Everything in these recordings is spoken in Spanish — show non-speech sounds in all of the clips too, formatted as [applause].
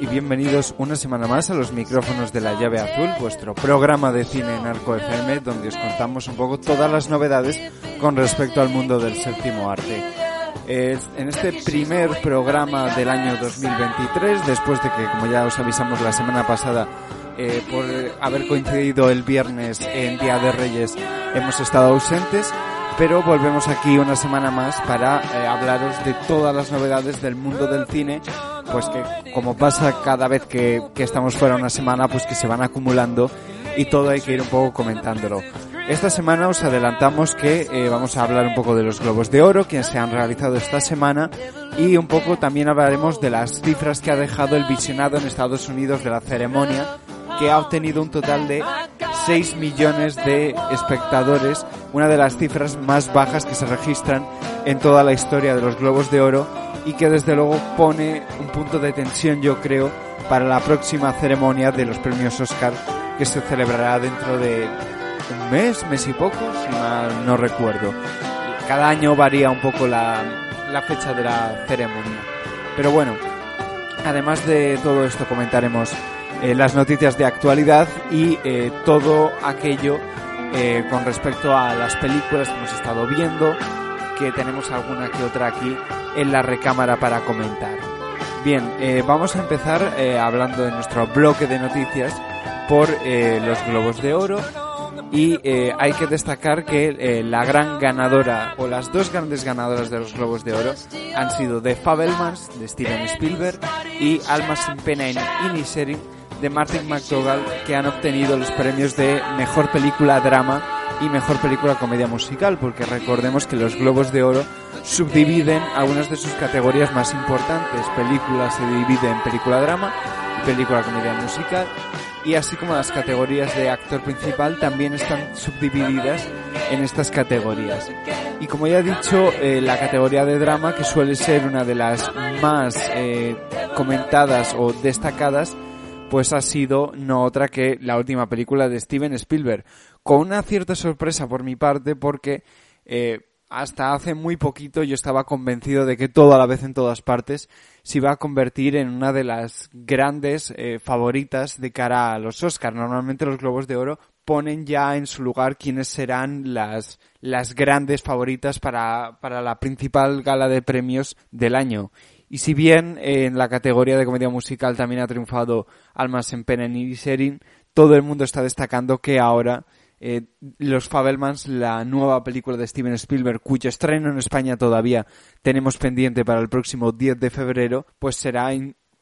Y bienvenidos una semana más a los micrófonos de la llave azul, vuestro programa de cine en Arco FM, donde os contamos un poco todas las novedades con respecto al mundo del séptimo arte. En este primer programa del año 2023, después de que, como ya os avisamos la semana pasada, eh, por haber coincidido el viernes en Día de Reyes, hemos estado ausentes, pero volvemos aquí una semana más para eh, hablaros de todas las novedades del mundo del cine, pues que como pasa cada vez que, que estamos fuera una semana, pues que se van acumulando y todo hay que ir un poco comentándolo. Esta semana os adelantamos que eh, vamos a hablar un poco de los globos de oro que se han realizado esta semana y un poco también hablaremos de las cifras que ha dejado el visionado en Estados Unidos de la ceremonia que ha obtenido un total de 6 millones de espectadores, una de las cifras más bajas que se registran en toda la historia de los Globos de Oro y que desde luego pone un punto de tensión yo creo para la próxima ceremonia de los premios Oscar que se celebrará dentro de un mes, mes y poco, si mal no recuerdo. Cada año varía un poco la, la fecha de la ceremonia. Pero bueno, además de todo esto comentaremos eh, las noticias de actualidad y eh, todo aquello eh, con respecto a las películas que hemos estado viendo, que tenemos alguna que otra aquí en la recámara para comentar. Bien, vamos a empezar hablando de nuestro bloque de noticias por los Globos de Oro y hay que destacar que la gran ganadora o las dos grandes ganadoras de los Globos de Oro han sido The Fabelmans de Steven Spielberg y Almas sin pena en Inisherin de Martin McDougall que han obtenido los premios de Mejor Película Drama y Mejor Película Comedia Musical, porque recordemos que los Globos de Oro subdividen algunas de sus categorías más importantes. Película se divide en Película Drama y Película Comedia Musical, y así como las categorías de actor principal también están subdivididas en estas categorías. Y como ya he dicho, eh, la categoría de drama, que suele ser una de las más eh, comentadas o destacadas, pues ha sido no otra que la última película de Steven Spielberg, con una cierta sorpresa por mi parte porque eh, hasta hace muy poquito yo estaba convencido de que todo a la vez en todas partes se iba a convertir en una de las grandes eh, favoritas de cara a los Oscars. Normalmente los Globos de Oro ponen ya en su lugar quiénes serán las, las grandes favoritas para, para la principal gala de premios del año. Y si bien en la categoría de comedia musical también ha triunfado Almas en Pena y Serin, todo el mundo está destacando que ahora eh, Los Fabelmans, la nueva película de Steven Spielberg, cuyo estreno en España todavía tenemos pendiente para el próximo 10 de febrero, pues será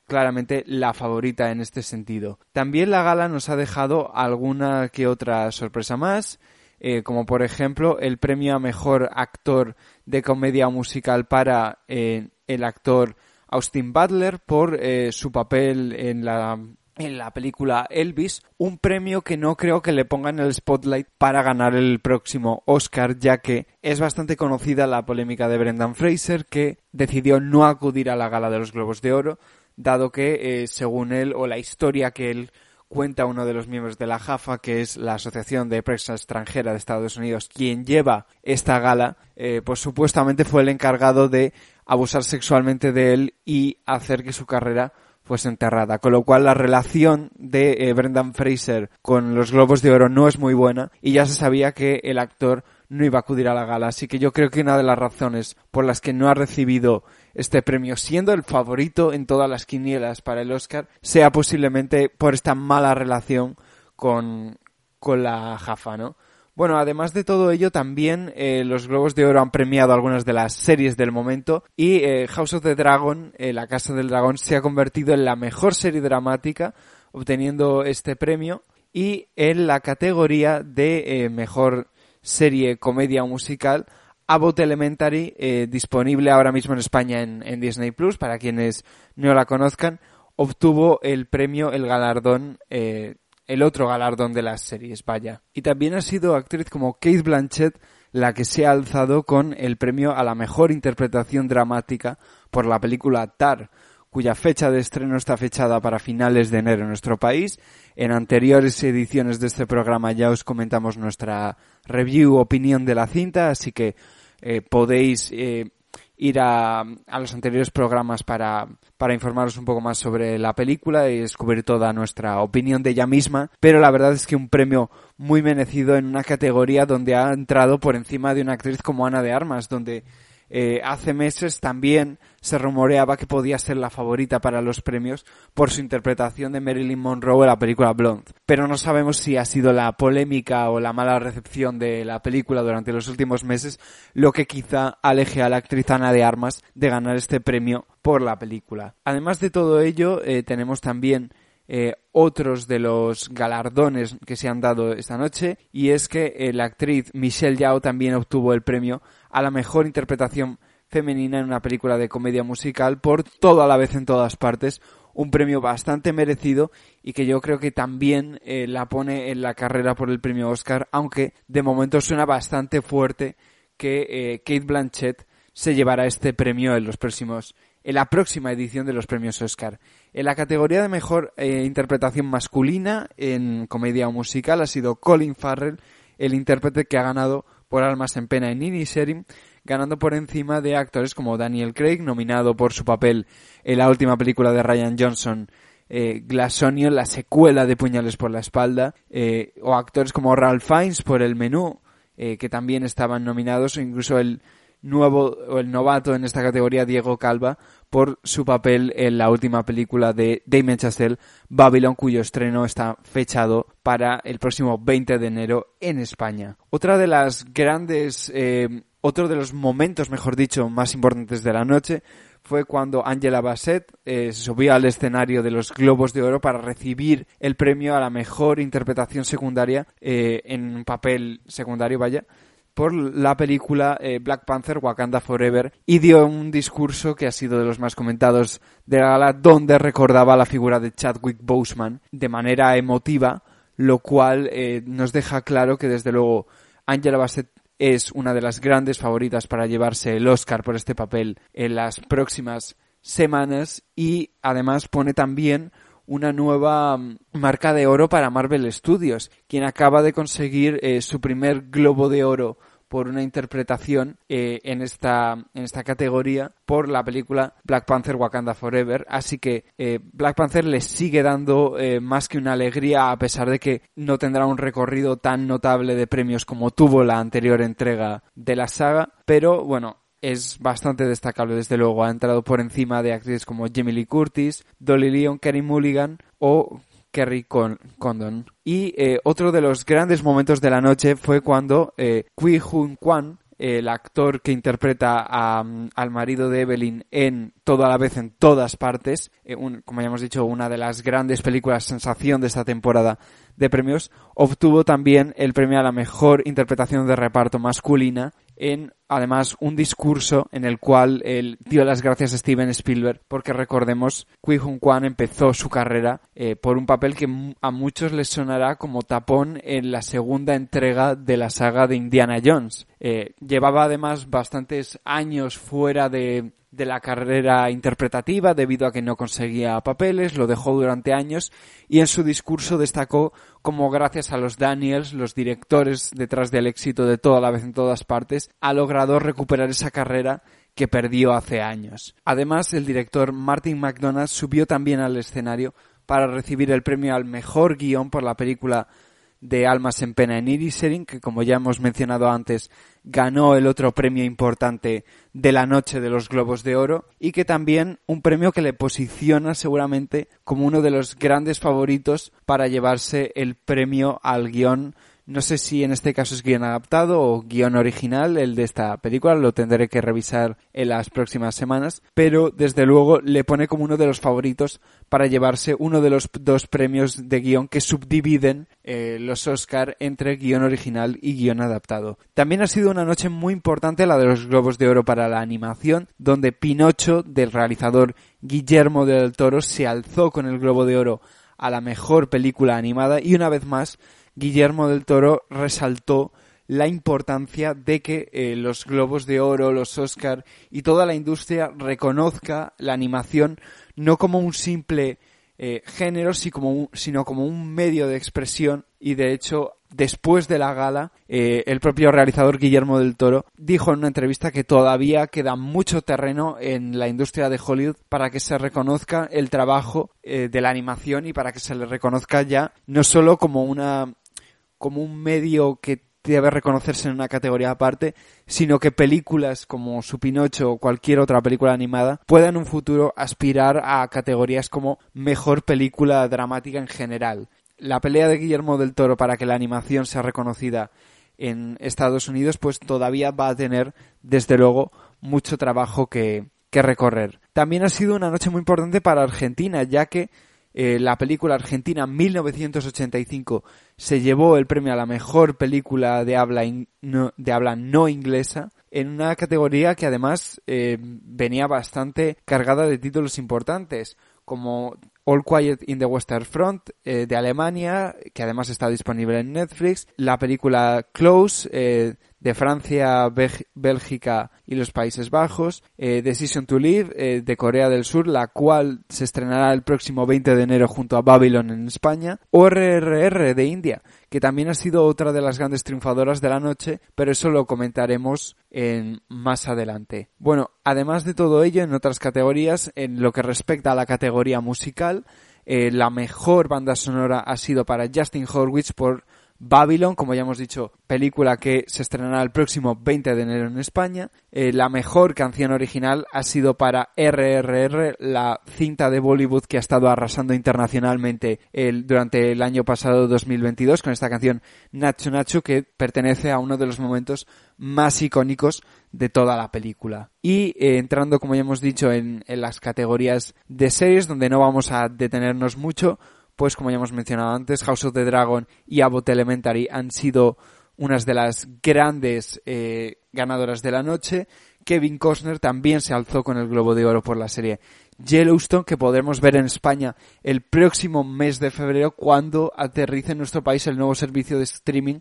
claramente la favorita en este sentido. También la gala nos ha dejado alguna que otra sorpresa más. Eh, como por ejemplo el premio a mejor actor de comedia musical para eh, el actor Austin Butler por eh, su papel en la en la película Elvis, un premio que no creo que le pongan el spotlight para ganar el próximo Oscar, ya que es bastante conocida la polémica de Brendan Fraser, que decidió no acudir a la gala de los Globos de Oro, dado que, eh, según él, o la historia que él cuenta uno de los miembros de la JAFA, que es la Asociación de Prensa Extranjera de Estados Unidos, quien lleva esta gala, eh, pues supuestamente fue el encargado de abusar sexualmente de él y hacer que su carrera fuese enterrada. Con lo cual la relación de eh, Brendan Fraser con los Globos de Oro no es muy buena y ya se sabía que el actor no iba a acudir a la gala. Así que yo creo que una de las razones por las que no ha recibido este premio, siendo el favorito en todas las quinielas para el Oscar, sea posiblemente por esta mala relación con, con la Jafa, ¿no? Bueno, además de todo ello, también eh, los Globos de Oro han premiado algunas de las series del momento y eh, House of the Dragon, eh, la Casa del Dragón, se ha convertido en la mejor serie dramática, obteniendo este premio y en la categoría de mejor serie comedia musical, Abbott Elementary, disponible ahora mismo en España en, Disney Plus, para quienes no la conozcan, obtuvo el premio, el galardón el otro galardón de las series, vaya. Y también ha sido actriz como Kate Blanchett la que se ha alzado con el premio a la mejor interpretación dramática por la película Tar, cuya fecha de estreno está fechada para finales de enero en nuestro país. En anteriores ediciones de este programa ya os comentamos nuestra review, opinión de la cinta, así que eh, podéis eh, ir a, a los anteriores programas para, para informaros un poco más sobre la película y descubrir toda nuestra opinión de ella misma, pero la verdad es que un premio muy merecido en una categoría donde ha entrado por encima de una actriz como Ana de Armas, donde eh, hace meses también se rumoreaba que podía ser la favorita para los premios por su interpretación de Marilyn Monroe en la película Blonde. Pero no sabemos si ha sido la polémica o la mala recepción de la película durante los últimos meses lo que quizá aleje a la actriz Ana de Armas de ganar este premio por la película. Además de todo ello, eh, tenemos también eh, otros de los galardones que se han dado esta noche y es que eh, la actriz Michelle Yao también obtuvo el premio a la mejor interpretación femenina en una película de comedia musical por todo a la vez en todas partes, un premio bastante merecido y que yo creo que también eh, la pone en la carrera por el premio Oscar, aunque de momento suena bastante fuerte que Kate Blanchett se llevará este premio en los próximos en la próxima edición de los premios Oscar. En la categoría de mejor eh, interpretación masculina en comedia o musical ha sido Colin Farrell, el intérprete que ha ganado por Almas en Pena en Inisherin, ganando por encima de actores como Daniel Craig, nominado por su papel en la última película de Ryan Johnson, eh, Glassonion, la secuela de Puñales por la espalda, eh, o actores como Ralph Fiennes por El Menú, eh, que también estaban nominados, o incluso el nuevo o el novato en esta categoría Diego Calva por su papel en la última película de Damien Chazelle, Babylon, cuyo estreno está fechado para el próximo 20 de enero en España. Otra de las grandes, eh, otro de los momentos, mejor dicho, más importantes de la noche fue cuando Angela Bassett eh, se subió al escenario de los Globos de Oro para recibir el premio a la mejor interpretación secundaria eh, en un papel secundario, vaya, por la película eh, Black Panther Wakanda Forever y dio un discurso que ha sido de los más comentados de la gala donde recordaba la figura de Chadwick Boseman de manera emotiva, lo cual eh, nos deja claro que desde luego Angela Bassett es una de las grandes favoritas para llevarse el Oscar por este papel en las próximas semanas y además pone también una nueva mm, marca de oro para Marvel Studios, quien acaba de conseguir eh, su primer globo de oro por una interpretación eh, en esta en esta categoría por la película Black Panther Wakanda Forever así que eh, Black Panther le sigue dando más que una alegría a pesar de que no tendrá un recorrido tan notable de premios como tuvo la anterior entrega de la saga pero bueno es bastante destacable, desde luego. Ha entrado por encima de actrices como Jamie Lee Curtis, Dolly Leon, Kerry Mulligan o Kerry Condon. Y eh, otro de los grandes momentos de la noche fue cuando eh, Kui Hun Kwan, el actor que interpreta al marido de Evelyn en Todo a la vez en todas partes, eh, como ya hemos dicho, una de las grandes películas sensación de esta temporada de premios, obtuvo también el premio a la mejor interpretación de reparto masculina en además un discurso en el cual él dio las gracias a Steven Spielberg porque recordemos Kui Hun Kwan empezó su carrera eh, por un papel que a muchos les sonará como tapón en la segunda entrega de la saga de Indiana Jones. Eh, llevaba además bastantes años fuera de de la carrera interpretativa debido a que no conseguía papeles, lo dejó durante años y en su discurso destacó como gracias a los Daniels, los directores detrás del éxito de toda la vez en todas partes, ha logrado recuperar esa carrera que perdió hace años. Además, el director Martin McDonagh subió también al escenario para recibir el premio al mejor guion por la película de Almas en Pena en Irisering, que como ya hemos mencionado antes, ganó el otro premio importante de la noche de los Globos de Oro y que también un premio que le posiciona seguramente como uno de los grandes favoritos para llevarse el premio al guion no sé si en este caso es guion adaptado o guion original, el de esta película, lo tendré que revisar en las próximas semanas, pero desde luego le pone como uno de los favoritos para llevarse uno de los dos premios de guion que subdividen eh, los Oscar entre guion original y guion adaptado. También ha sido una noche muy importante la de los Globos de Oro para la animación, donde Pinocho, del realizador Guillermo del Toro, se alzó con el Globo de Oro a la mejor película animada y una vez más Guillermo del Toro resaltó la importancia de que eh, los globos de oro, los Oscar y toda la industria reconozca la animación no como un simple eh, género, sino como un medio de expresión. Y de hecho después de la gala, eh, el propio realizador Guillermo del Toro dijo en una entrevista que todavía queda mucho terreno en la industria de Hollywood para que se reconozca el trabajo de la animación y para que se le reconozca ya no solo como una como un medio que debe reconocerse en una categoría aparte, sino que películas como Su Pinocho o cualquier otra película animada puedan en un futuro aspirar a categorías como mejor película dramática en general la pelea de Guillermo del Toro para que la animación sea reconocida en Estados Unidos, pues todavía va a tener, desde luego, mucho trabajo que, que recorrer. También ha sido una noche muy importante para Argentina, ya que eh, la película Argentina 1985 se llevó el premio a la mejor película de habla, no, de habla no inglesa en una categoría que además eh, venía bastante cargada de títulos importantes como All Quiet in the Western Front eh, de Alemania, que además está disponible en Netflix, la película Close eh, de Francia, Bélgica y los Países Bajos, eh, Decision to Live de Corea del Sur, la cual se estrenará el próximo 20 de enero junto a Babylon en España, o RRR de India, que también ha sido otra de las grandes triunfadoras de la noche, pero eso lo comentaremos en, más adelante. Bueno, además de todo ello, en otras categorías, en lo que respecta a la categoría musical, eh, la mejor banda sonora ha sido para Justin Horwitz por Babylon, como ya hemos dicho, película que se estrenará el próximo 20 de enero en España. Eh, la mejor canción original ha sido para RRR, la cinta de Bollywood que ha estado arrasando internacionalmente durante el año pasado 2022 con esta canción Nacho Nacho que pertenece a uno de los momentos más icónicos de toda la película. Y eh, entrando, como ya hemos dicho, en las categorías de series, donde no vamos a detenernos mucho, pues como ya hemos mencionado antes, House of the Dragon y Abbott Elementary han sido unas de las grandes eh, ganadoras de la noche. Kevin Costner también se alzó con el Globo de Oro por la serie Yellowstone, que podremos ver en España el próximo mes de febrero cuando aterrice en nuestro país el nuevo servicio de streaming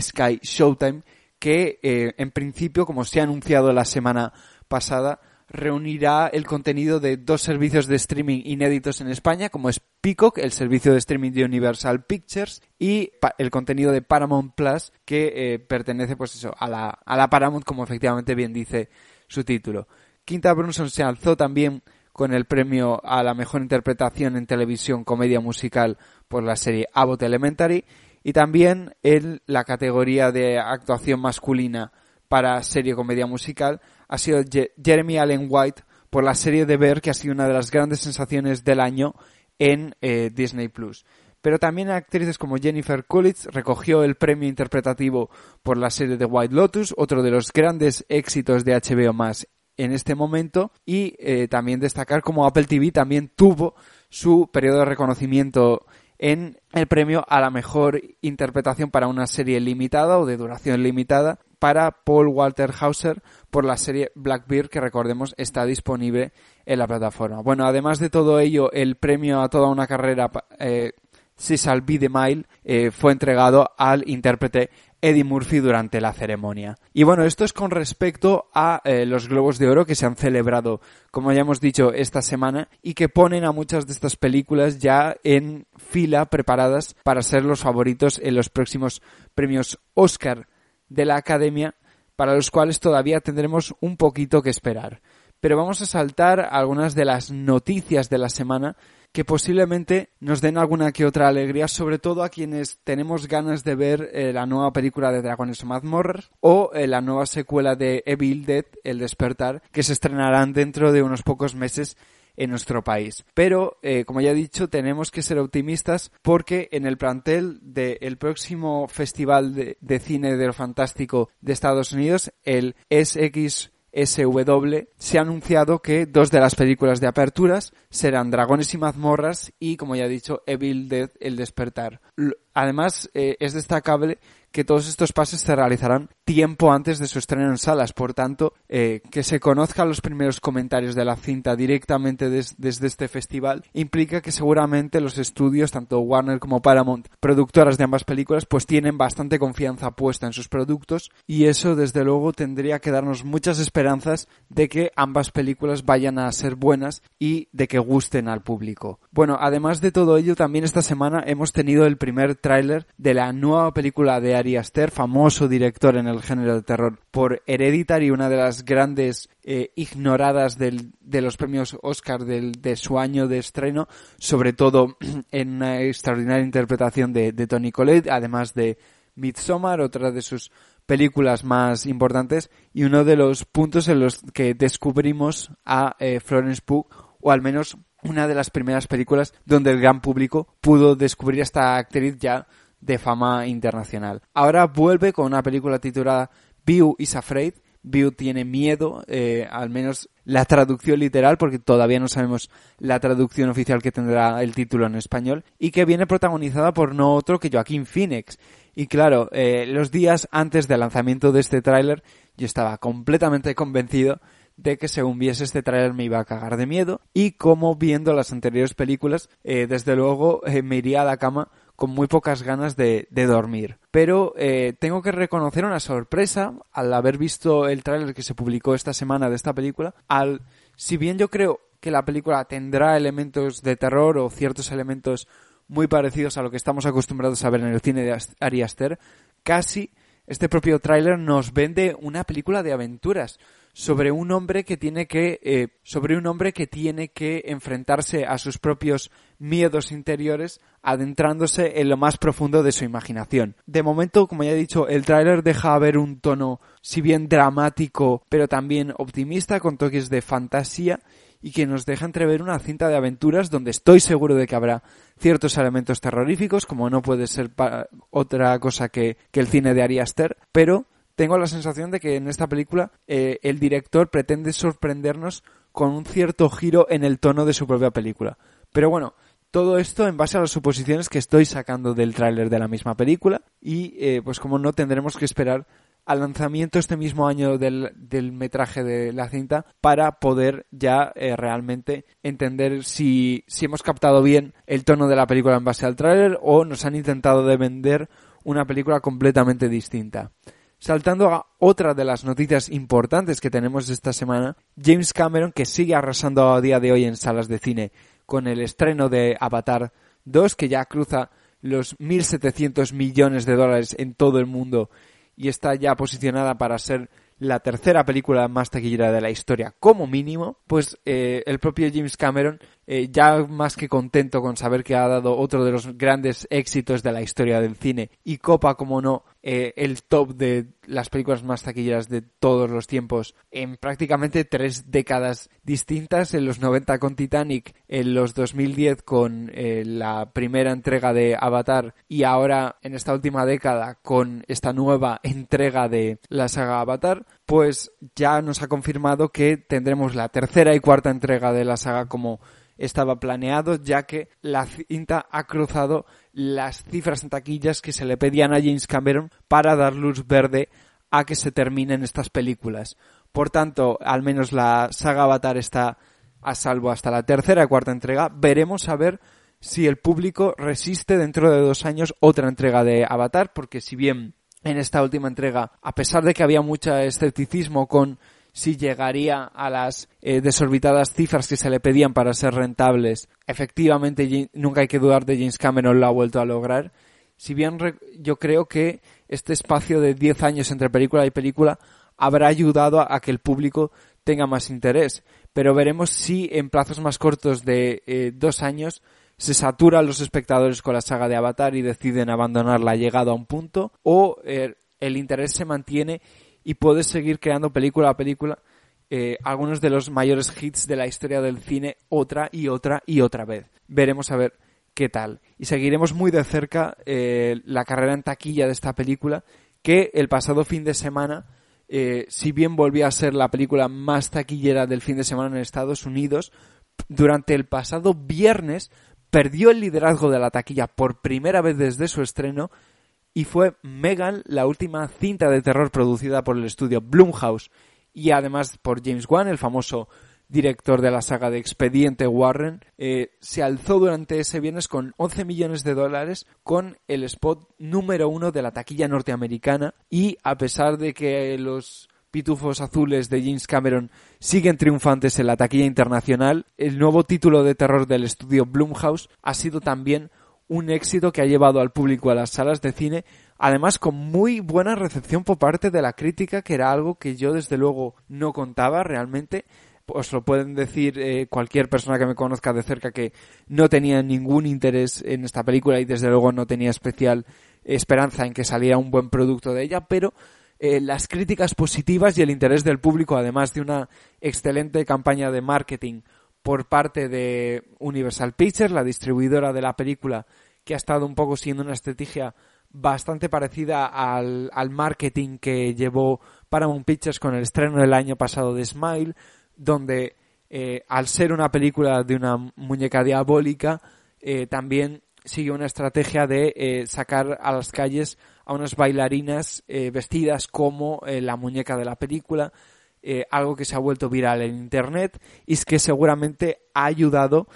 Sky Showtime, que eh, en principio, como se ha anunciado la semana pasada, reunirá el contenido de dos servicios de streaming inéditos en España, como es Peacock, el servicio de streaming de Universal Pictures, y el contenido de Paramount Plus, que eh, pertenece, pues eso, a la, a la Paramount, como efectivamente bien dice su título. Quinta Brunson se alzó también con el premio a la mejor interpretación en televisión comedia musical por la serie Abbott Elementary y también en la categoría de actuación masculina para serie comedia musical ha sido Jeremy Allen White por la serie de Bear, que ha sido una de las grandes sensaciones del año en eh, Disney Plus. Pero también actrices como Jennifer Coolidge recogió el premio interpretativo por la serie de White Lotus, otro de los grandes éxitos de HBO más en este momento, y eh, también destacar como Apple TV también tuvo su periodo de reconocimiento en el premio a la mejor interpretación para una serie limitada o de duración limitada para Paul Walter Hauser por la serie Blackbeard que recordemos está disponible en la plataforma. Bueno, además de todo ello, el premio a toda una carrera eh, Cecil B. DeMille eh, fue entregado al intérprete Eddie Murphy durante la ceremonia. Y bueno, esto es con respecto a eh, los Globos de Oro que se han celebrado, como ya hemos dicho, esta semana y que ponen a muchas de estas películas ya en fila preparadas para ser los favoritos en los próximos premios Oscar de la Academia, para los cuales todavía tendremos un poquito que esperar. Pero vamos a saltar algunas de las noticias de la semana que posiblemente nos den alguna que otra alegría, sobre todo a quienes tenemos ganas de ver eh, la nueva película de Dragones Mazmorras o eh, la nueva secuela de Evil Dead, El Despertar, que se estrenarán dentro de unos pocos meses en nuestro país. Pero, eh, como ya he dicho, tenemos que ser optimistas porque en el plantel del próximo Festival de, Cine de lo Fantástico de Estados Unidos, el SX SW, se ha anunciado que dos de las películas de aperturas serán Dragones y mazmorras y, como ya he dicho, Evil Dead, El despertar. Además, eh, es destacable que todos estos pases se realizarán tiempo antes de su estreno en salas. Por tanto, eh, que se conozcan los primeros comentarios de la cinta directamente desde este festival implica que seguramente los estudios, tanto Warner como Paramount, productoras de ambas películas, pues tienen bastante confianza puesta en sus productos y eso desde luego tendría que darnos muchas esperanzas de que ambas películas vayan a ser buenas y de que gusten al público. Bueno, además de todo ello, también esta semana hemos tenido el primer tráiler de la nueva película de Ari Aster, famoso director en el género de terror por Hereditary, una de las grandes eh, ignoradas del, de los premios Oscar del, de su año de estreno, sobre todo [clears throat] en una extraordinaria interpretación de, de Tony Collette, además de Midsommar, otra de sus películas más importantes y uno de los puntos en los que descubrimos a eh, Florence Pugh o al menos una de las primeras películas donde el gran público pudo descubrir a esta actriz ya de fama internacional. Ahora vuelve con una película titulada View is Afraid. View tiene miedo, eh, al menos la traducción literal, porque todavía no sabemos la traducción oficial que tendrá el título en español, y que viene protagonizada por no otro que Joaquín Phoenix, y claro, eh, los días antes del lanzamiento de este tráiler, yo estaba completamente convencido de que según viese este tráiler me iba a cagar de miedo y como viendo las anteriores películas, eh, desde luego eh, me iría a la cama con muy pocas ganas de, dormir. Pero tengo que reconocer una sorpresa al haber visto el tráiler que se publicó esta semana de esta película. Al, si bien yo creo que la película tendrá elementos de terror o ciertos elementos muy parecidos a lo que estamos acostumbrados a ver en el cine de Ari Aster, casi este propio tráiler nos vende una película de aventuras sobre un hombre que tiene que eh, sobre un hombre que tiene que enfrentarse a sus propios miedos interiores adentrándose en lo más profundo de su imaginación. De momento, como ya he dicho, el tráiler deja ver un tono si bien dramático, pero también optimista con toques de fantasía y que nos deja entrever una cinta de aventuras donde estoy seguro de que habrá ciertos elementos terroríficos, como no puede ser otra cosa que, el cine de Ari Aster, pero tengo la sensación de que en esta película eh, el director pretende sorprendernos con un cierto giro en el tono de su propia película. Pero bueno, todo esto en base a las suposiciones que estoy sacando del tráiler de la misma película y eh, pues como no tendremos que esperar al lanzamiento este mismo año del, del metraje de la cinta para poder ya eh, realmente entender si, si hemos captado bien el tono de la película en base al tráiler o nos han intentado de vender una película completamente distinta. Saltando a otra de las noticias importantes que tenemos esta semana, James Cameron, que sigue arrasando a día de hoy en salas de cine con el estreno de Avatar 2, que ya cruza los 1.700 millones de dólares en todo el mundo y está ya posicionada para ser la tercera película más taquillera de la historia como mínimo, pues eh, el propio James Cameron eh, ya más que contento con saber que ha dado otro de los grandes éxitos de la historia del cine y copa, como no, eh, el top de las películas más taquilleras de todos los tiempos en prácticamente tres décadas distintas, en los 90 con Titanic, en los 2010 con eh, la primera entrega de Avatar y ahora en esta última década con esta nueva entrega de la saga Avatar, pues ya nos ha confirmado que tendremos la tercera y cuarta entrega de la saga como estaba planeado, ya que la cinta ha cruzado las cifras en taquillas que se le pedían a James Cameron para dar luz verde a que se terminen estas películas. Por tanto, al menos la saga Avatar está a salvo hasta la tercera y cuarta entrega. Veremos a ver si el público resiste dentro de dos años otra entrega de Avatar, porque si bien en esta última entrega, a pesar de que había mucho escepticismo con si llegaría a las eh, desorbitadas cifras que se le pedían para ser rentables. Efectivamente, nunca hay que dudar de James Cameron lo ha vuelto a lograr. Si bien yo creo que este espacio de 10 años entre película y película habrá ayudado a, que el público tenga más interés. Pero veremos si en plazos más cortos de eh, dos años se saturan los espectadores con la saga de Avatar y deciden abandonarla llegado a un punto o eh, el interés se mantiene y puedes seguir creando película a película eh, algunos de los mayores hits de la historia del cine otra y otra y otra vez. Veremos a ver qué tal. Y seguiremos muy de cerca eh, la carrera en taquilla de esta película que el pasado fin de semana, eh, si bien volvió a ser la película más taquillera del fin de semana en Estados Unidos, durante el pasado viernes perdió el liderazgo de la taquilla por primera vez desde su estreno y fue Megan la última cinta de terror producida por el estudio Blumhouse y además por James Wan, el famoso director de la saga de Expediente Warren, eh, se alzó durante ese viernes con 11 millones de dólares con el spot número uno de la taquilla norteamericana y a pesar de que los pitufos azules de James Cameron siguen triunfantes en la taquilla internacional, el nuevo título de terror del estudio Blumhouse ha sido también un éxito que ha llevado al público a las salas de cine, además con muy buena recepción por parte de la crítica, que era algo que yo desde luego no contaba realmente. Os lo pueden decir eh, cualquier persona que me conozca de cerca que no tenía ningún interés en esta película y desde luego no tenía especial esperanza en que saliera un buen producto de ella, pero eh, las críticas positivas y el interés del público, además de una excelente campaña de marketing por parte de Universal Pictures, la distribuidora de la película, que ha estado un poco siendo una estrategia bastante parecida al, al marketing que llevó Paramount Pictures con el estreno del año pasado de Smile, donde eh, al ser una película de una muñeca diabólica, eh, también siguió una estrategia de eh, sacar a las calles a unas bailarinas vestidas como la muñeca de la película, algo que se ha vuelto viral en Internet y es que seguramente ha ayudado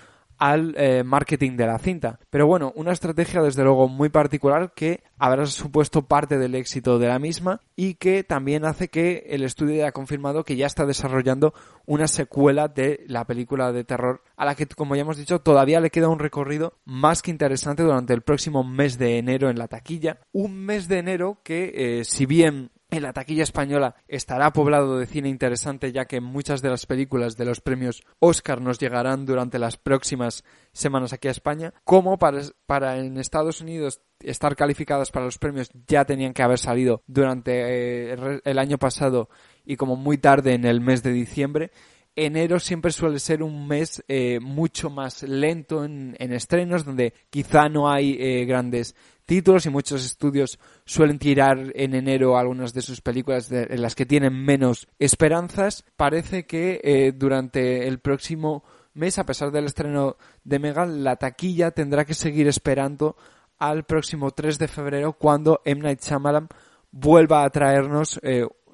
al eh, marketing de la cinta. Pero bueno, una estrategia desde luego muy particular que habrá supuesto parte del éxito de la misma y que también hace que el estudio haya confirmado que ya está desarrollando una secuela de la película de terror a la que, como ya hemos dicho, todavía le queda un recorrido más que interesante durante el próximo mes de enero en la taquilla. Un mes de enero que, eh, si bien en la taquilla española estará poblado de cine interesante ya que muchas de las películas de los premios Oscar nos llegarán durante las próximas semanas aquí a España, como para, para en Estados Unidos estar calificadas para los premios ya tenían que haber salido durante eh, el año pasado y como muy tarde en el mes de diciembre. Enero siempre suele ser un mes eh, mucho más lento en, estrenos, donde quizá no hay eh, grandes títulos y muchos estudios suelen tirar en enero algunas de sus películas en las que tienen menos esperanzas. Parece que eh, durante el próximo mes, a pesar del estreno de Megan, la taquilla tendrá que seguir esperando al próximo 3 de febrero cuando M. Night Shyamalan vuelva a traernos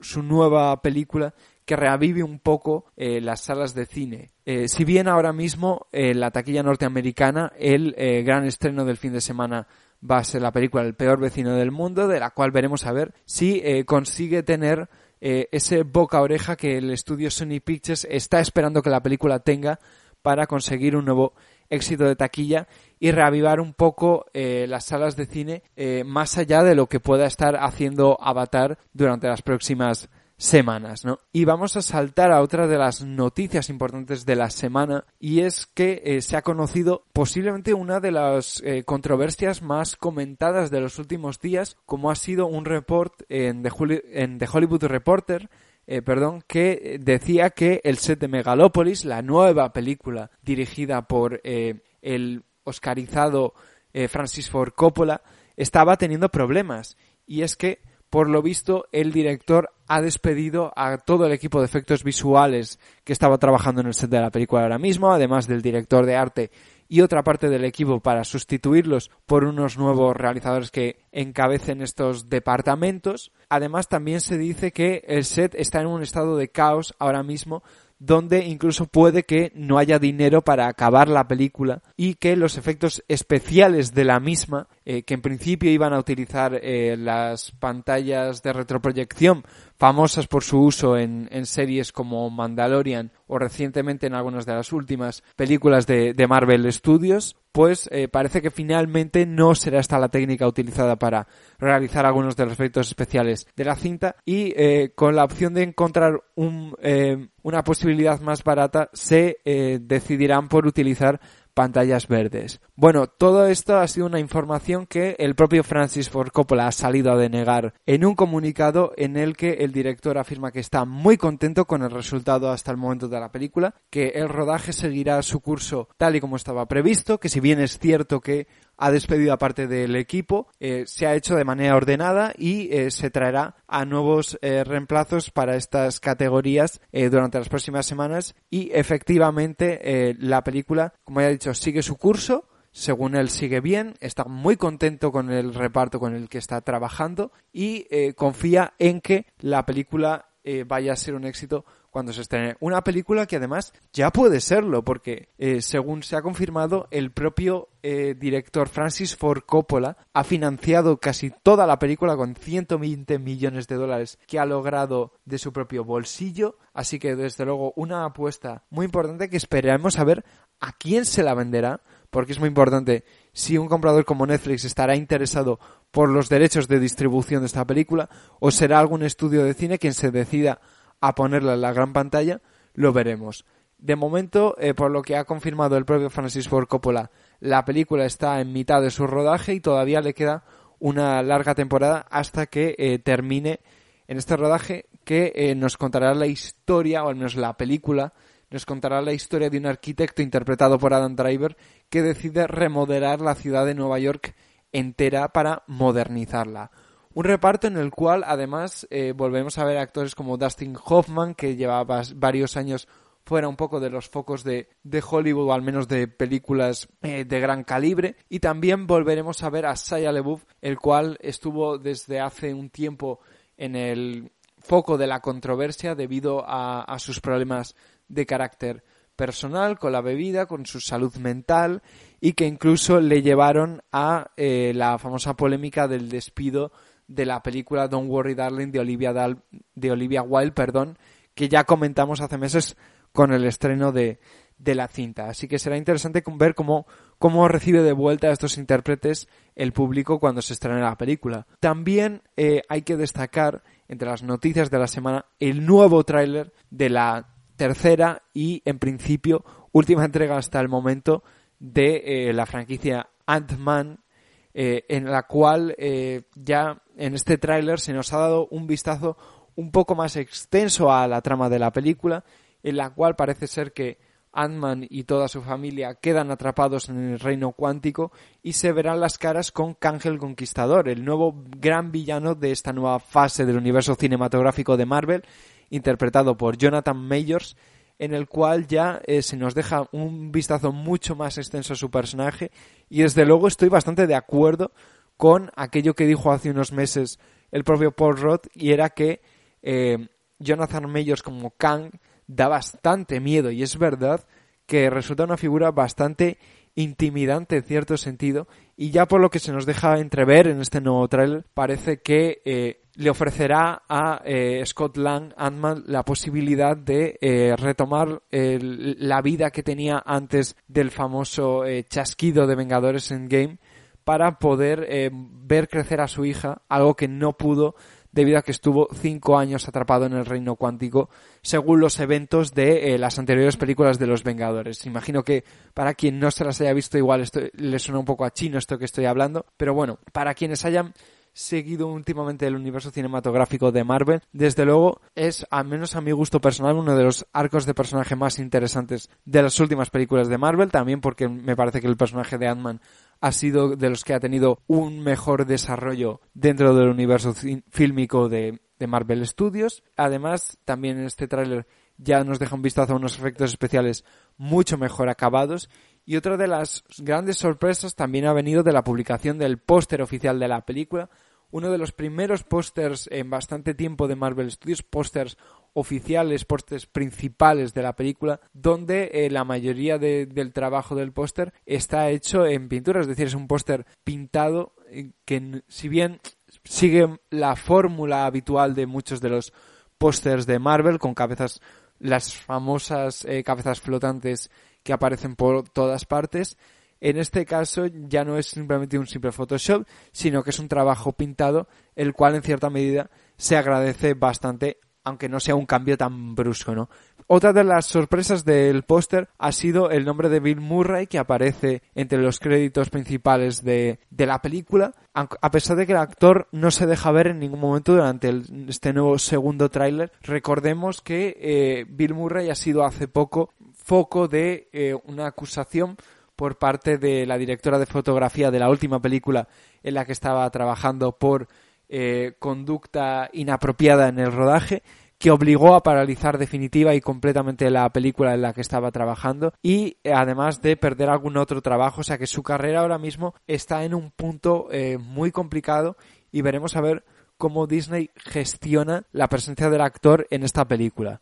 su nueva película que reavive un poco eh, las salas de cine. Eh, si bien ahora mismo eh, la taquilla norteamericana el gran estreno del fin de semana va a ser la película El peor vecino del mundo, de la cual veremos a ver si consigue tener ese boca oreja que el estudio Sony Pictures está esperando que la película tenga para conseguir un nuevo éxito de taquilla y reavivar un poco las salas de cine más allá de lo que pueda estar haciendo Avatar durante las próximas semanas, ¿no? Y vamos a saltar a otra de las noticias importantes de la semana y es que eh, se ha conocido posiblemente una de las eh, controversias más comentadas de los últimos días, como ha sido un report en The, en The Hollywood Reporter eh, perdón, que decía que el set de Megalopolis, la nueva película dirigida por el oscarizado Francis Ford Coppola, estaba teniendo problemas. Y es que por lo visto, el director ha despedido a todo el equipo de efectos visuales que estaba trabajando en el set de la película ahora mismo, además del director de arte y otra parte del equipo para sustituirlos por unos nuevos realizadores que encabecen estos departamentos. Además, también se dice que el set está en un estado de caos ahora mismo donde incluso puede que no haya dinero para acabar la película y que los efectos especiales de la misma, eh, que en principio iban a utilizar eh, las pantallas de retroproyección famosas por su uso en, en, series como Mandalorian o recientemente en algunas de las últimas películas de, Marvel Studios, pues eh, parece que finalmente no será esta la técnica utilizada para realizar algunos de los efectos especiales de la cinta y eh, con la opción de encontrar un, eh, una posibilidad más barata se decidirán por utilizar pantallas verdes. Bueno, todo esto ha sido una información que el propio Francis Ford Coppola ha salido a denegar en un comunicado en el que el director afirma que está muy contento con el resultado hasta el momento de la película, que el rodaje seguirá su curso tal y como estaba previsto, que si bien es cierto que ha despedido a parte del equipo, eh, se ha hecho de manera ordenada y eh, se traerá a nuevos eh, reemplazos para estas categorías durante las próximas semanas y efectivamente la película, como ya he dicho, sigue su curso. Según él sigue bien, está muy contento con el reparto con el que está trabajando y confía en que la película vaya a ser un éxito cuando se estrene. Una película que además ya puede serlo, porque eh, según se ha confirmado, el propio eh, director Francis Ford Coppola ha financiado casi toda la película con 120 millones de dólares que ha logrado de su propio bolsillo. Así que desde luego una apuesta muy importante que esperamos a ver a quién se la venderá, porque es muy importante si un comprador como Netflix estará interesado por los derechos de distribución de esta película o será algún estudio de cine quien se decida a ponerla en la gran pantalla, lo veremos. De momento, eh, por lo que ha confirmado el propio Francis Ford Coppola, la película está en mitad de su rodaje y todavía le queda una larga temporada hasta que eh, termine en este rodaje que eh, nos contará la historia, o al menos la película, nos contará la historia de un arquitecto interpretado por Adam Driver que decide remodelar la ciudad de Nueva York entera para modernizarla. Un reparto en el cual además eh, volvemos a ver actores como Dustin Hoffman, que llevaba varios años fuera un poco de los focos de, Hollywood o al menos de películas eh, de gran calibre. Y también volveremos a ver a Shia LaBeouf, el cual estuvo desde hace un tiempo en el foco de la controversia debido a sus problemas de carácter personal con la bebida, con su salud mental y que incluso le llevaron a eh, la famosa polémica del despido de la película Don't Worry Darling de Olivia, de Olivia Wilde, perdón, que ya comentamos hace meses con el estreno de, de la cinta. Así que será interesante ver cómo, cómo recibe de vuelta a estos intérpretes el público cuando se estrene la película. También eh, hay que destacar, entre las noticias de la semana, el nuevo tráiler de la tercera y, en principio, última entrega hasta el momento de eh, la franquicia Ant-Man, eh, en la cual eh, ya en este tráiler se nos ha dado un vistazo un poco más extenso a la trama de la película, en la cual parece ser que Ant-Man y toda su familia quedan atrapados en el reino cuántico y se verán las caras con Cángel Conquistador, el nuevo gran villano de esta nueva fase del universo cinematográfico de Marvel interpretado por Jonathan Majors, en el cual ya eh, se nos deja un vistazo mucho más extenso a su personaje. Y desde luego estoy bastante de acuerdo con aquello que dijo hace unos meses el propio Paul Roth y era que eh, Jonathan Majors como Kang da bastante miedo. Y es verdad que resulta una figura bastante intimidante en cierto sentido y ya por lo que se nos deja entrever en este nuevo trailer parece que eh, le ofrecerá a eh, Scott Lang, Ant-Man, la posibilidad de eh, retomar la vida que tenía antes del famoso eh, chasquido de Vengadores Endgame para poder ver crecer a su hija, algo que no pudo debido a que estuvo cinco años atrapado en el reino cuántico, según los eventos de las anteriores películas de los Vengadores. Imagino que para quien no se las haya visto igual esto le suena un poco a chino esto que estoy hablando, pero bueno, para quienes hayan seguido últimamente el universo cinematográfico de Marvel, desde luego es, al menos a mi gusto personal, uno de los arcos de personaje más interesantes de las últimas películas de Marvel, también porque me parece que el personaje de Ant-Man ha sido de los que ha tenido un mejor desarrollo dentro del universo fílmico de, de Marvel Studios. Además, también en este tráiler ya nos deja un vistazo a unos efectos especiales mucho mejor acabados y otra de las grandes sorpresas también ha venido de la publicación del póster oficial de la película, uno de los primeros pósters en bastante tiempo de Marvel Studios, pósters oficiales, pósters principales de la película, donde eh, la mayoría del trabajo del póster está hecho en pintura, es decir, es un póster pintado eh, que si bien sigue la fórmula habitual de muchos de los pósters de Marvel con cabezas las famosas eh, cabezas flotantes que aparecen por todas partes en este caso ya no es simplemente un simple Photoshop, sino que es un trabajo pintado, el cual en cierta medida se agradece bastante, aunque no sea un cambio tan brusco, ¿no? Otra de las sorpresas del póster ha sido el nombre de Bill Murray que aparece entre los créditos principales de, la película, a pesar de que el actor no se deja ver en ningún momento durante este nuevo segundo tráiler. Recordemos que eh, Bill Murray ha sido hace poco foco de eh, una acusación por parte de la directora de fotografía de la última película en la que estaba trabajando por eh, conducta inapropiada en el rodaje que obligó a paralizar definitiva y completamente la película en la que estaba trabajando y además de perder algún otro trabajo, o sea que su carrera ahora mismo está en un punto eh, muy complicado y veremos a ver cómo Disney gestiona la presencia del actor en esta película.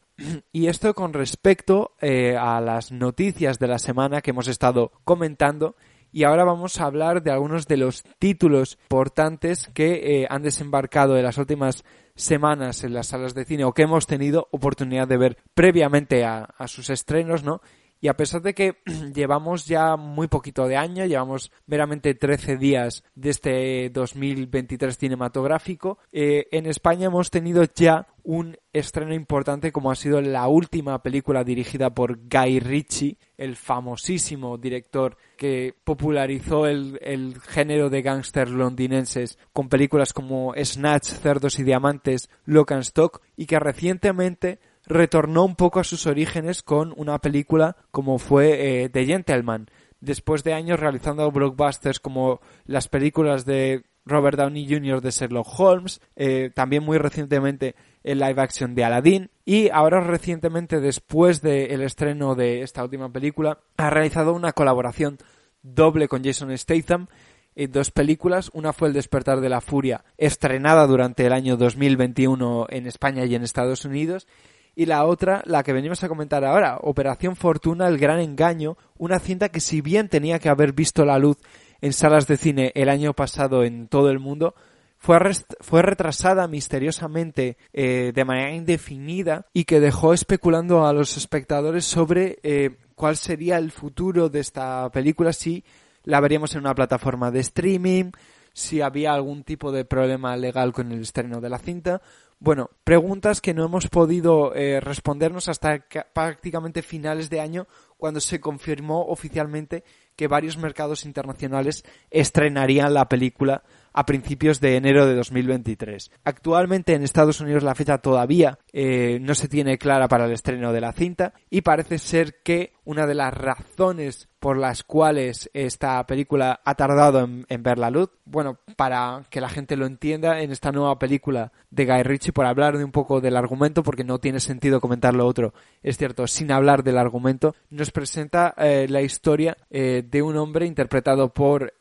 Y esto con respecto eh, a las noticias de la semana que hemos estado comentando. Y ahora vamos a hablar de algunos de los títulos importantes que eh, han desembarcado en las últimas semanas en las salas de cine o que hemos tenido oportunidad de ver previamente a, a sus estrenos, ¿no? Y a pesar de que [clears throat] llevamos ya muy poquito de año, llevamos meramente 13 días de este 2023 cinematográfico, eh, en España hemos tenido ya un estreno importante como ha sido la última película dirigida por Guy Ritchie, el famosísimo director que popularizó el, el género de gángsters londinenses con películas como Snatch, Cerdos y Diamantes, Lock and Stock y que recientemente retornó un poco a sus orígenes con una película como fue eh, The Gentleman. Después de años realizando blockbusters como las películas de Robert Downey Jr. de Sherlock Holmes, eh, también muy recientemente el live action de Aladdin y ahora recientemente después del estreno de esta última película ha realizado una colaboración doble con Jason Statham en dos películas. Una fue El despertar de la furia, estrenada durante el año 2021 en España y en Estados Unidos y la otra, la que venimos a comentar ahora, Operación Fortuna, el gran engaño, una cinta que si bien tenía que haber visto la luz en salas de cine el año pasado en todo el mundo, fue, fue retrasada misteriosamente eh, de manera indefinida y que dejó especulando a los espectadores sobre eh, cuál sería el futuro de esta película si la veríamos en una plataforma de streaming, si había algún tipo de problema legal con el estreno de la cinta bueno, preguntas que no hemos podido eh, respondernos hasta prácticamente finales de año, cuando se confirmó oficialmente que varios mercados internacionales estrenarían la película a principios de enero de 2023. Actualmente en Estados Unidos la fecha todavía eh, no se tiene clara para el estreno de la cinta y parece ser que una de las razones por las cuales esta película ha tardado en, ver la luz, bueno, para que la gente lo entienda, en esta nueva película de Guy Ritchie, por hablar de un poco del argumento, porque no tiene sentido comentar lo otro, es cierto, sin hablar del argumento, nos presenta eh, la historia eh, de un hombre interpretado por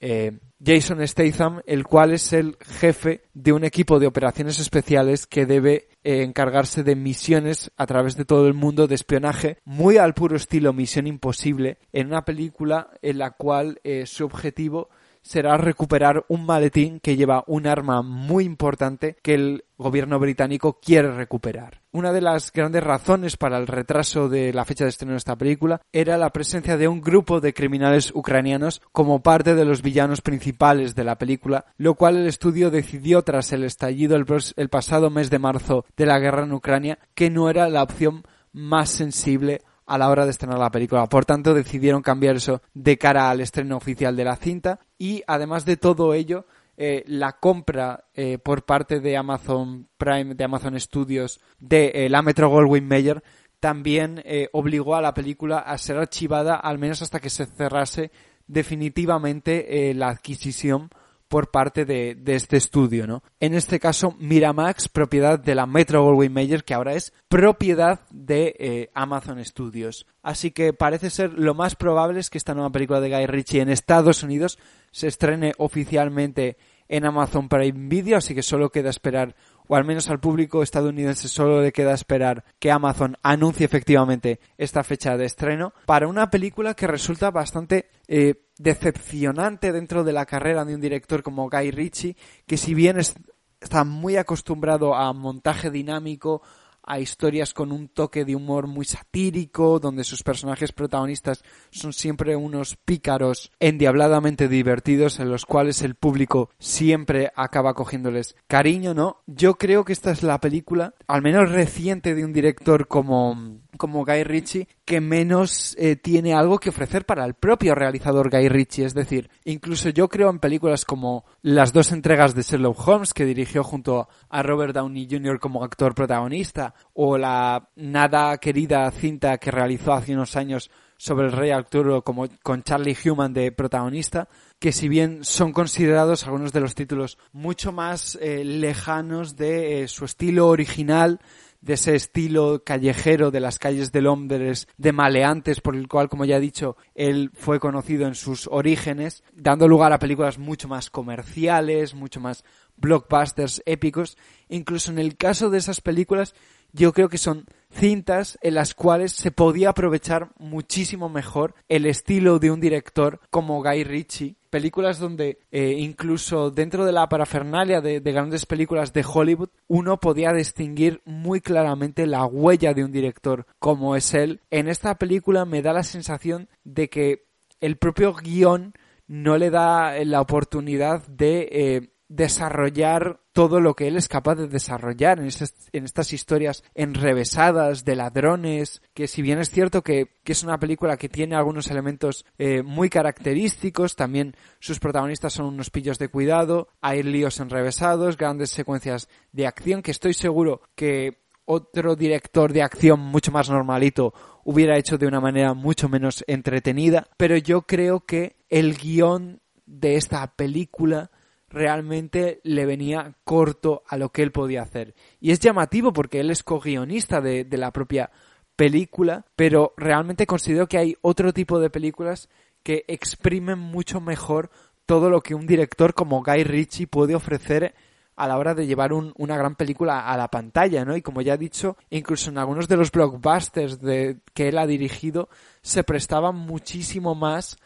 Jason Statham, el cual es el jefe de un equipo de operaciones especiales que debe eh, encargarse de misiones a través de todo el mundo de espionaje, muy al puro estilo Misión Imposible, en una película en la cual eh, su objetivo será recuperar un maletín que lleva un arma muy importante que el gobierno británico quiere recuperar. Una de las grandes razones para el retraso de la fecha de estreno de esta película era la presencia de un grupo de criminales ucranianos como parte de los villanos principales de la película, lo cual el estudio decidió tras el estallido el, pasado mes de marzo de la guerra en Ucrania que no era la opción más sensible a la hora de estrenar la película. Por tanto, decidieron cambiar eso de cara al estreno oficial de la cinta y además de todo ello, eh, la compra eh, por parte de Amazon Prime, de Amazon Studios, de eh, la Metro Goldwyn Mayer también obligó a la película a ser archivada al menos hasta que se cerrase definitivamente la adquisición por parte de, este estudio, ¿no? En este caso, Miramax, propiedad de la Metro Goldwyn Mayer, que ahora es propiedad de eh, Amazon Studios. Así que parece ser lo más probable es que esta nueva película de Guy Ritchie en Estados Unidos se estrene oficialmente en Amazon Prime Video, así que solo queda esperar o al menos al público estadounidense solo le queda esperar que Amazon anuncie efectivamente esta fecha de estreno para una película que resulta bastante eh, decepcionante dentro de la carrera de un director como Guy Ritchie, que si bien está muy acostumbrado a montaje dinámico, a historias con un toque de humor muy satírico, donde sus personajes protagonistas son siempre unos pícaros endiabladamente divertidos, en los cuales el público siempre acaba cogiéndoles cariño, ¿no? Yo creo que esta es la película, al menos reciente, de un director como como Guy Ritchie que menos eh, tiene algo que ofrecer para el propio realizador Guy Ritchie. Es decir, incluso yo creo en películas como las dos entregas de Sherlock Holmes que dirigió junto a Robert Downey Jr. como actor protagonista o la nada querida cinta que realizó hace unos años sobre el rey Arturo como con Charlie Human de protagonista, que si bien son considerados algunos de los títulos mucho más eh, lejanos de eh, su estilo original, de ese estilo callejero de las calles de Londres, de maleantes, por el cual, como ya he dicho, él fue conocido en sus orígenes, dando lugar a películas mucho más comerciales, mucho más blockbusters épicos. Incluso en el caso de esas películas, yo creo que son cintas en las cuales se podía aprovechar muchísimo mejor el estilo de un director como Guy Ritchie. Películas donde eh, incluso dentro de la parafernalia de, de, grandes películas de Hollywood uno podía distinguir muy claramente la huella de un director como es él. En esta película me da la sensación de que el propio guion no le da la oportunidad de eh, desarrollar todo lo que él es capaz de desarrollar en, estas historias enrevesadas de ladrones, que si bien es cierto que, es una película que tiene algunos elementos eh, muy característicos, también sus protagonistas son unos pillos de cuidado, hay líos enrevesados, grandes secuencias de acción que estoy seguro que otro director de acción mucho más normalito hubiera hecho de una manera mucho menos entretenida, pero yo creo que el guion de esta película realmente le venía corto a lo que él podía hacer. Y es llamativo porque él es co-guionista de, la propia película, pero realmente considero que hay otro tipo de películas que exprimen mucho mejor todo lo que un director como Guy Ritchie puede ofrecer a la hora de llevar una gran película a la pantalla, ¿no? Y como ya he dicho, incluso en algunos de los blockbusters de, que él ha dirigido, se prestaba muchísimo más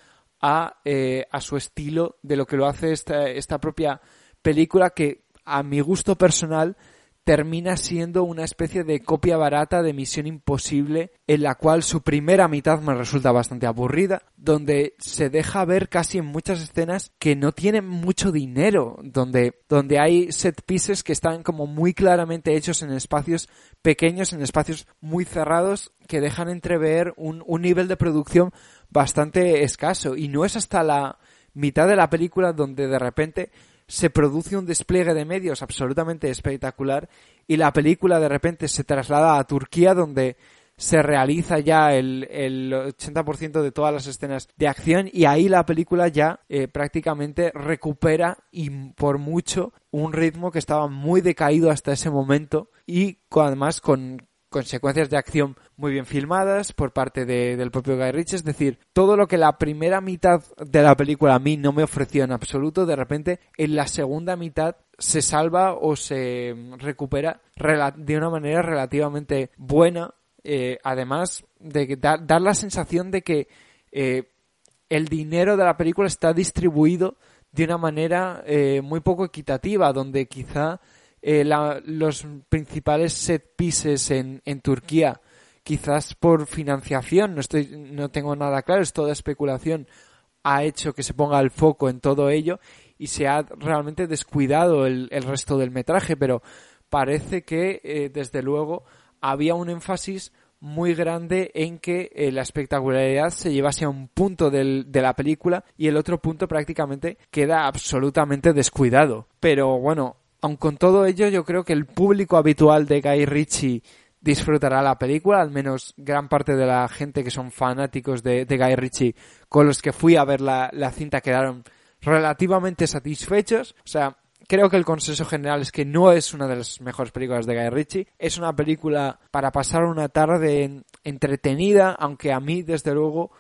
a, eh, a su estilo de lo que lo hace esta, esta propia película que a mi gusto personal termina siendo una especie de copia barata de Misión Imposible, en la cual su primera mitad me resulta bastante aburrida, donde se deja ver casi en muchas escenas que no tienen mucho dinero, donde, donde hay set pieces que están como muy claramente hechos en espacios pequeños, en espacios muy cerrados, que dejan entrever un, un nivel de producción bastante escaso. Y no es hasta la mitad de la película donde de repente se produce un despliegue de medios absolutamente espectacular y la película de repente se traslada a Turquía donde se realiza ya el, el 80% de todas las escenas de acción y ahí la película ya eh, prácticamente recupera y por mucho un ritmo que estaba muy decaído hasta ese momento y además con, consecuencias de acción muy bien filmadas por parte de, del propio Guy Ritchie, es decir, todo lo que la primera mitad de la película a mí no me ofreció en absoluto, de repente en la segunda mitad se salva o se recupera de una manera relativamente buena, eh, además de dar, dar, la sensación de que eh, el dinero de la película está distribuido de una manera eh, muy poco equitativa, donde quizá eh, los principales set pieces en, en Turquía, quizás por financiación, no, estoy, no tengo nada claro, es toda especulación, ha hecho que se ponga el foco en todo ello y se ha realmente descuidado el, el resto del metraje, pero parece que, eh, desde luego, había un énfasis muy grande en que eh, la espectacularidad se llevase a un punto del, de la película y el otro punto prácticamente queda absolutamente descuidado. Pero bueno, aun con todo ello, yo creo que el público habitual de Guy Ritchie disfrutará la película, al menos gran parte de la gente que son fanáticos de, Guy Ritchie con los que fui a ver la, la cinta quedaron relativamente satisfechos. O sea, creo que el consenso general es que no es una de las mejores películas de Guy Ritchie. Es una película para pasar una tarde entretenida, aunque a mí, desde luego,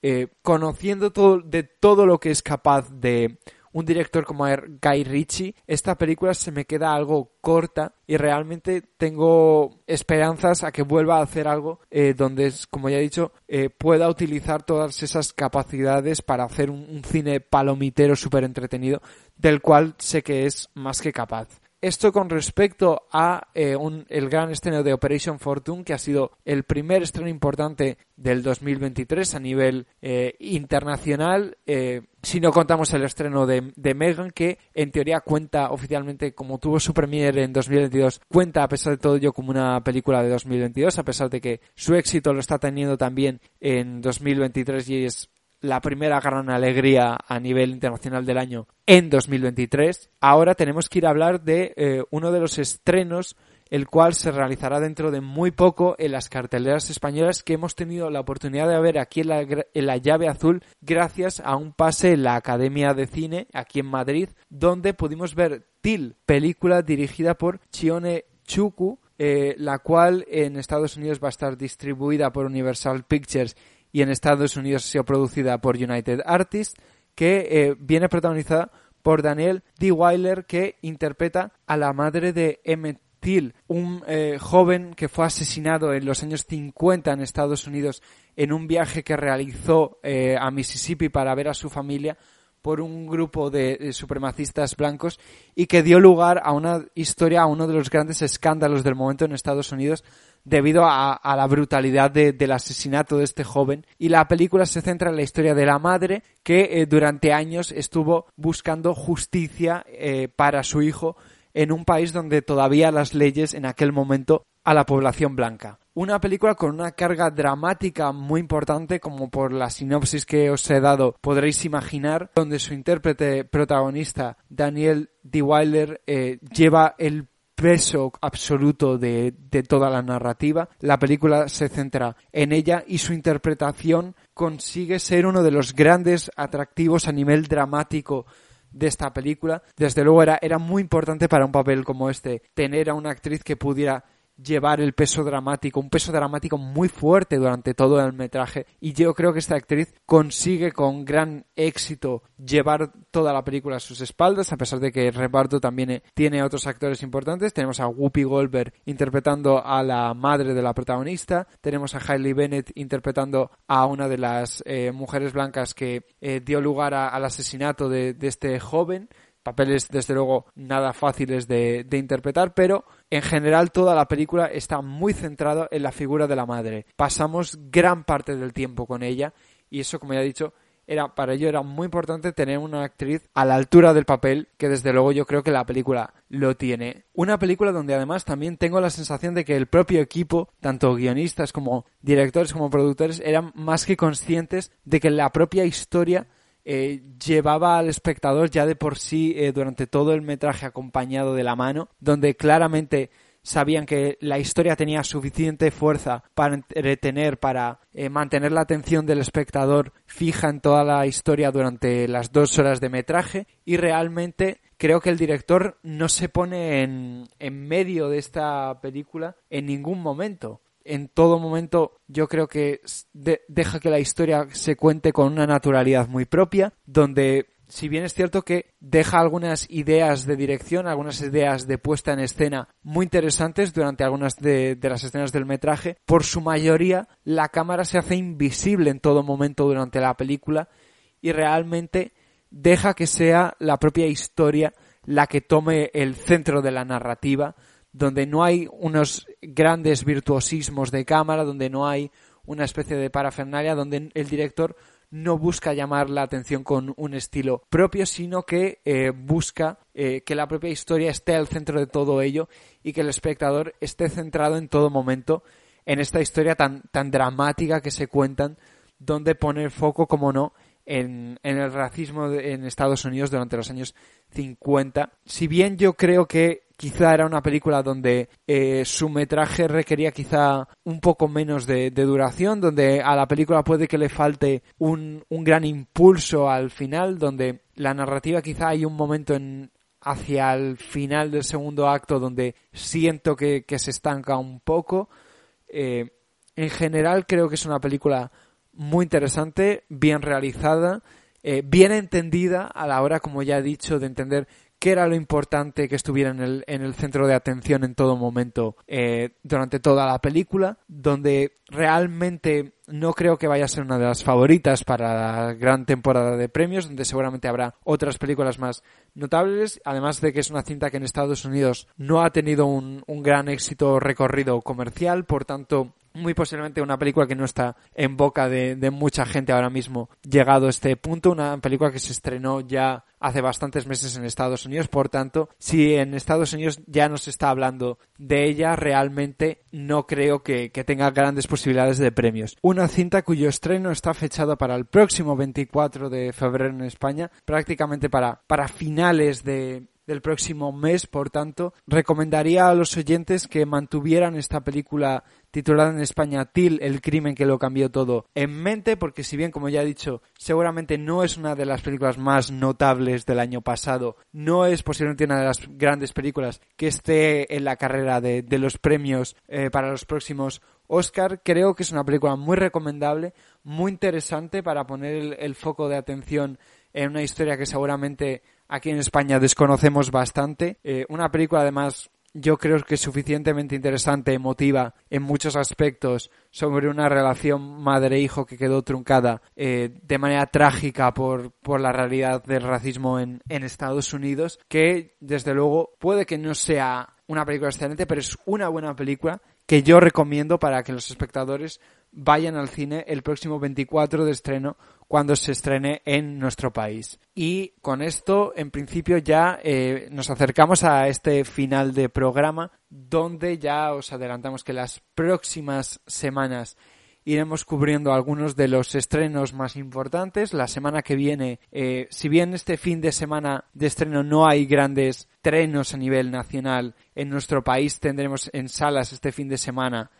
eh, conociendo todo, de todo lo que es capaz de un director como Guy Ritchie, esta película se me queda algo corta y realmente tengo esperanzas a que vuelva a hacer algo eh, donde, como ya he dicho, eh, pueda utilizar todas esas capacidades para hacer un, cine palomitero súper entretenido, del cual sé que es más que capaz. Esto con respecto a eh, el gran estreno de Operation Fortune, que ha sido el primer estreno importante del 2023 a nivel eh, internacional, eh, si no contamos el estreno de, de, Megan, que en teoría cuenta oficialmente, como tuvo su premiere en 2022, cuenta a pesar de todo ello como una película de 2022, a pesar de que su éxito lo está teniendo también en 2023 y es la primera gran alegría a nivel internacional del año en 2023. Ahora tenemos que ir a hablar de eh, uno de los estrenos el cual se realizará dentro de muy poco en las carteleras españolas que hemos tenido la oportunidad de ver aquí en la, en la, llave azul gracias a un pase en la Academia de Cine aquí en Madrid donde pudimos ver Til, película dirigida por Chione Chuku, eh, la cual en Estados Unidos va a estar distribuida por Universal Pictures y en Estados Unidos ha sido producida por United Artists, que eh, viene protagonizada por Daniel D. Weiler, que interpreta a la madre de Emmett Till, un eh, joven que fue asesinado en los años 50 en Estados Unidos en un viaje que realizó eh, a Mississippi para ver a su familia por un grupo de, supremacistas blancos y que dio lugar a una historia, a uno de los grandes escándalos del momento en Estados Unidos debido a, la brutalidad del asesinato de este joven. Y la película se centra en la historia de la madre que eh, durante años estuvo buscando justicia eh, para su hijo en un país donde todavía las leyes en aquel momento a la población blanca. Una película con una carga dramática muy importante, como por la sinopsis que os he dado podréis imaginar, donde su intérprete protagonista, Daniel D. Wilder, eh, lleva el peso absoluto de, de, toda la narrativa. La película se centra en ella y su interpretación consigue ser uno de los grandes atractivos a nivel dramático de esta película. Desde luego era, era muy importante para un papel como este tener a una actriz que pudiera llevar el peso dramático, un peso dramático muy fuerte durante todo el metraje. Y yo creo que esta actriz consigue con gran éxito llevar toda la película a sus espaldas a pesar de que el reparto también eh, tiene otros actores importantes. Tenemos a Whoopi Goldberg interpretando a la madre de la protagonista. Tenemos a Hailey Bennett interpretando a una de las eh, mujeres blancas que eh, dio lugar al asesinato de este joven. Papeles desde luego nada fáciles de, interpretar, pero en general toda la película está muy centrada en la figura de la madre. Pasamos gran parte del tiempo con ella y eso, como ya he dicho, era para ello era muy importante tener una actriz a la altura del papel que desde luego yo creo que la película lo tiene. Una película donde además también tengo la sensación de que el propio equipo, tanto guionistas como directores como productores, eran más que conscientes de que la propia historia eh, llevaba al espectador ya de por sí eh, durante todo el metraje acompañado de la mano, donde claramente sabían que la historia tenía suficiente fuerza para entretener, para eh, mantener la atención del espectador fija en toda la historia durante las dos horas de metraje. Y realmente creo que el director no se pone en, en medio de esta película en ningún momento en todo momento yo creo que deja que la historia se cuente con una naturalidad muy propia, donde si bien es cierto que deja algunas ideas de dirección, algunas ideas de puesta en escena muy interesantes durante algunas de, las escenas del metraje, por su mayoría la cámara se hace invisible en todo momento durante la película y realmente deja que sea la propia historia la que tome el centro de la narrativa, donde no hay unos grandes virtuosismos de cámara, donde no hay una especie de parafernalia, donde el director no busca llamar la atención con un estilo propio, sino que eh, busca eh, que la propia historia esté al centro de todo ello y que el espectador esté centrado en todo momento en esta historia tan, tan dramática que se cuentan, donde pone el foco, como no, en, en el racismo en Estados Unidos durante los años 50. Si bien yo creo que quizá era una película donde eh, su metraje requería quizá un poco menos de, duración, donde a la película puede que le falte un, un, gran impulso al final, donde la narrativa quizá hay un momento en hacia el final del segundo acto donde siento que, se estanca un poco. Eh, en general creo que es una película muy interesante, bien realizada, eh, bien entendida a la hora, como ya he dicho, de entender qué era lo importante que estuviera en el, en el centro de atención en todo momento eh, durante toda la película, donde realmente no creo que vaya a ser una de las favoritas para la gran temporada de premios, donde seguramente habrá otras películas más notables, además de que es una cinta que en Estados Unidos no ha tenido un, un gran éxito recorrido comercial, por tanto muy posiblemente una película que no está en boca de, mucha gente ahora mismo llegado a este punto, una película que se estrenó ya hace bastantes meses en Estados Unidos, por tanto, si en Estados Unidos ya no se está hablando de ella, realmente no creo que, tenga grandes posibilidades de premios. Una cinta cuyo estreno está fechado para el próximo 24 de febrero en España, prácticamente para, para finales de, del próximo mes, por tanto, recomendaría a los oyentes que mantuvieran esta película titulada en España Till, el crimen que lo cambió todo, en mente, porque si bien, como ya he dicho, seguramente no es una de las películas más notables del año pasado, no es posiblemente una de las grandes películas que esté en la carrera de, los premios eh, para los próximos Oscar, creo que es una película muy recomendable, muy interesante para poner el foco de atención en una historia que seguramente aquí en España desconocemos bastante. Eh, una película además yo creo que es suficientemente interesante, emotiva en muchos aspectos sobre una relación madre-hijo que quedó truncada eh, de manera trágica por, por la realidad del racismo en, en Estados Unidos, que desde luego puede que no sea una película excelente, pero es una buena película que yo recomiendo para que los espectadores vayan al cine el próximo 24 de estreno cuando se estrene en nuestro país. Y con esto, en principio, ya eh, nos acercamos a este final de programa donde ya os adelantamos que las próximas semanas iremos cubriendo algunos de los estrenos más importantes. La semana que viene, eh, si bien este fin de semana de estreno no hay grandes estrenos a nivel nacional, en nuestro país tendremos en salas este fin de semana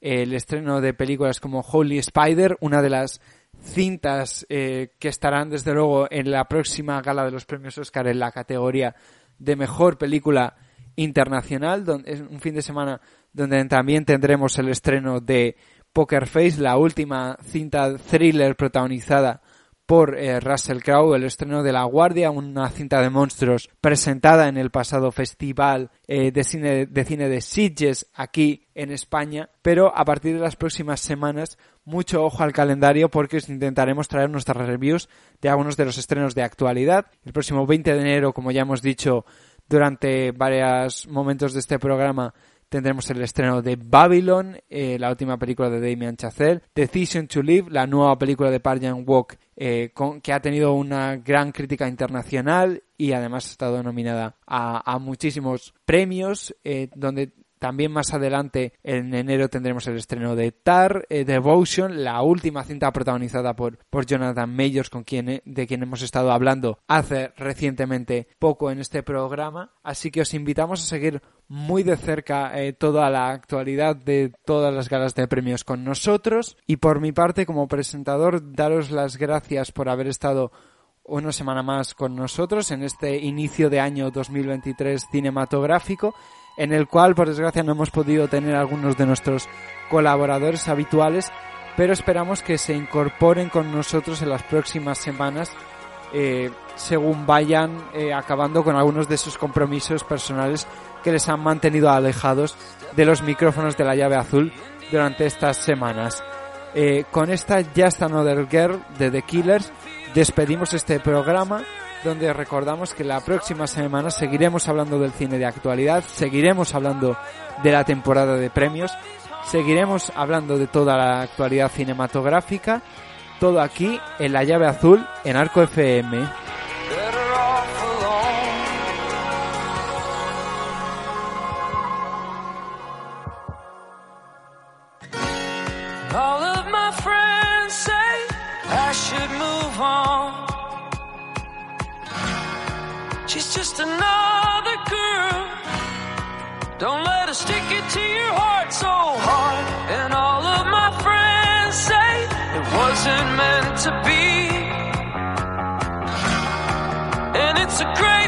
el estreno de películas como Holy Spider, una de las cintas eh, que estarán desde luego en la próxima gala de los premios Oscar en la categoría de mejor película internacional, es un fin de semana donde también tendremos el estreno de Poker Face, la última cinta thriller protagonizada por eh, Russell Crowe, el estreno de La Guardia, una cinta de monstruos presentada en el pasado festival eh, de, cine, de cine de Sitges aquí en España, pero a partir de las próximas semanas mucho ojo al calendario porque os intentaremos traer nuestras reviews de algunos de los estrenos de actualidad. El próximo 20 de enero, como ya hemos dicho durante varios momentos de este programa, tendremos el estreno de Babylon, eh, la última película de Damien Chazelle, Decision to Live, la nueva película de Park Walk, eh, que ha tenido una gran crítica internacional y además ha estado nominada a, muchísimos premios, eh, donde también más adelante, en enero, tendremos el estreno de Tar, eh, Devotion, la última cinta protagonizada por, por Jonathan Majors, con quien, eh, de quien hemos estado hablando hace recientemente poco en este programa. Así que os invitamos a seguir muy de cerca eh, toda la actualidad de todas las galas de premios con nosotros. Y por mi parte, como presentador, daros las gracias por haber estado una semana más con nosotros en este inicio de año 2023 cinematográfico en el cual por desgracia no hemos podido tener algunos de nuestros colaboradores habituales, pero esperamos que se incorporen con nosotros en las próximas semanas eh, según vayan eh, acabando con algunos de sus compromisos personales que les han mantenido alejados de los micrófonos de la llave azul durante estas semanas. Eh, con esta Just Another Girl de The Killers despedimos este programa donde recordamos que la próxima semana seguiremos hablando del cine de actualidad, seguiremos hablando de la temporada de premios, seguiremos hablando de toda la actualidad cinematográfica, todo aquí en la llave azul en Arco FM. She's just another girl. Don't let her stick it to your heart so hard. And all of my friends say it wasn't meant to be. And it's a great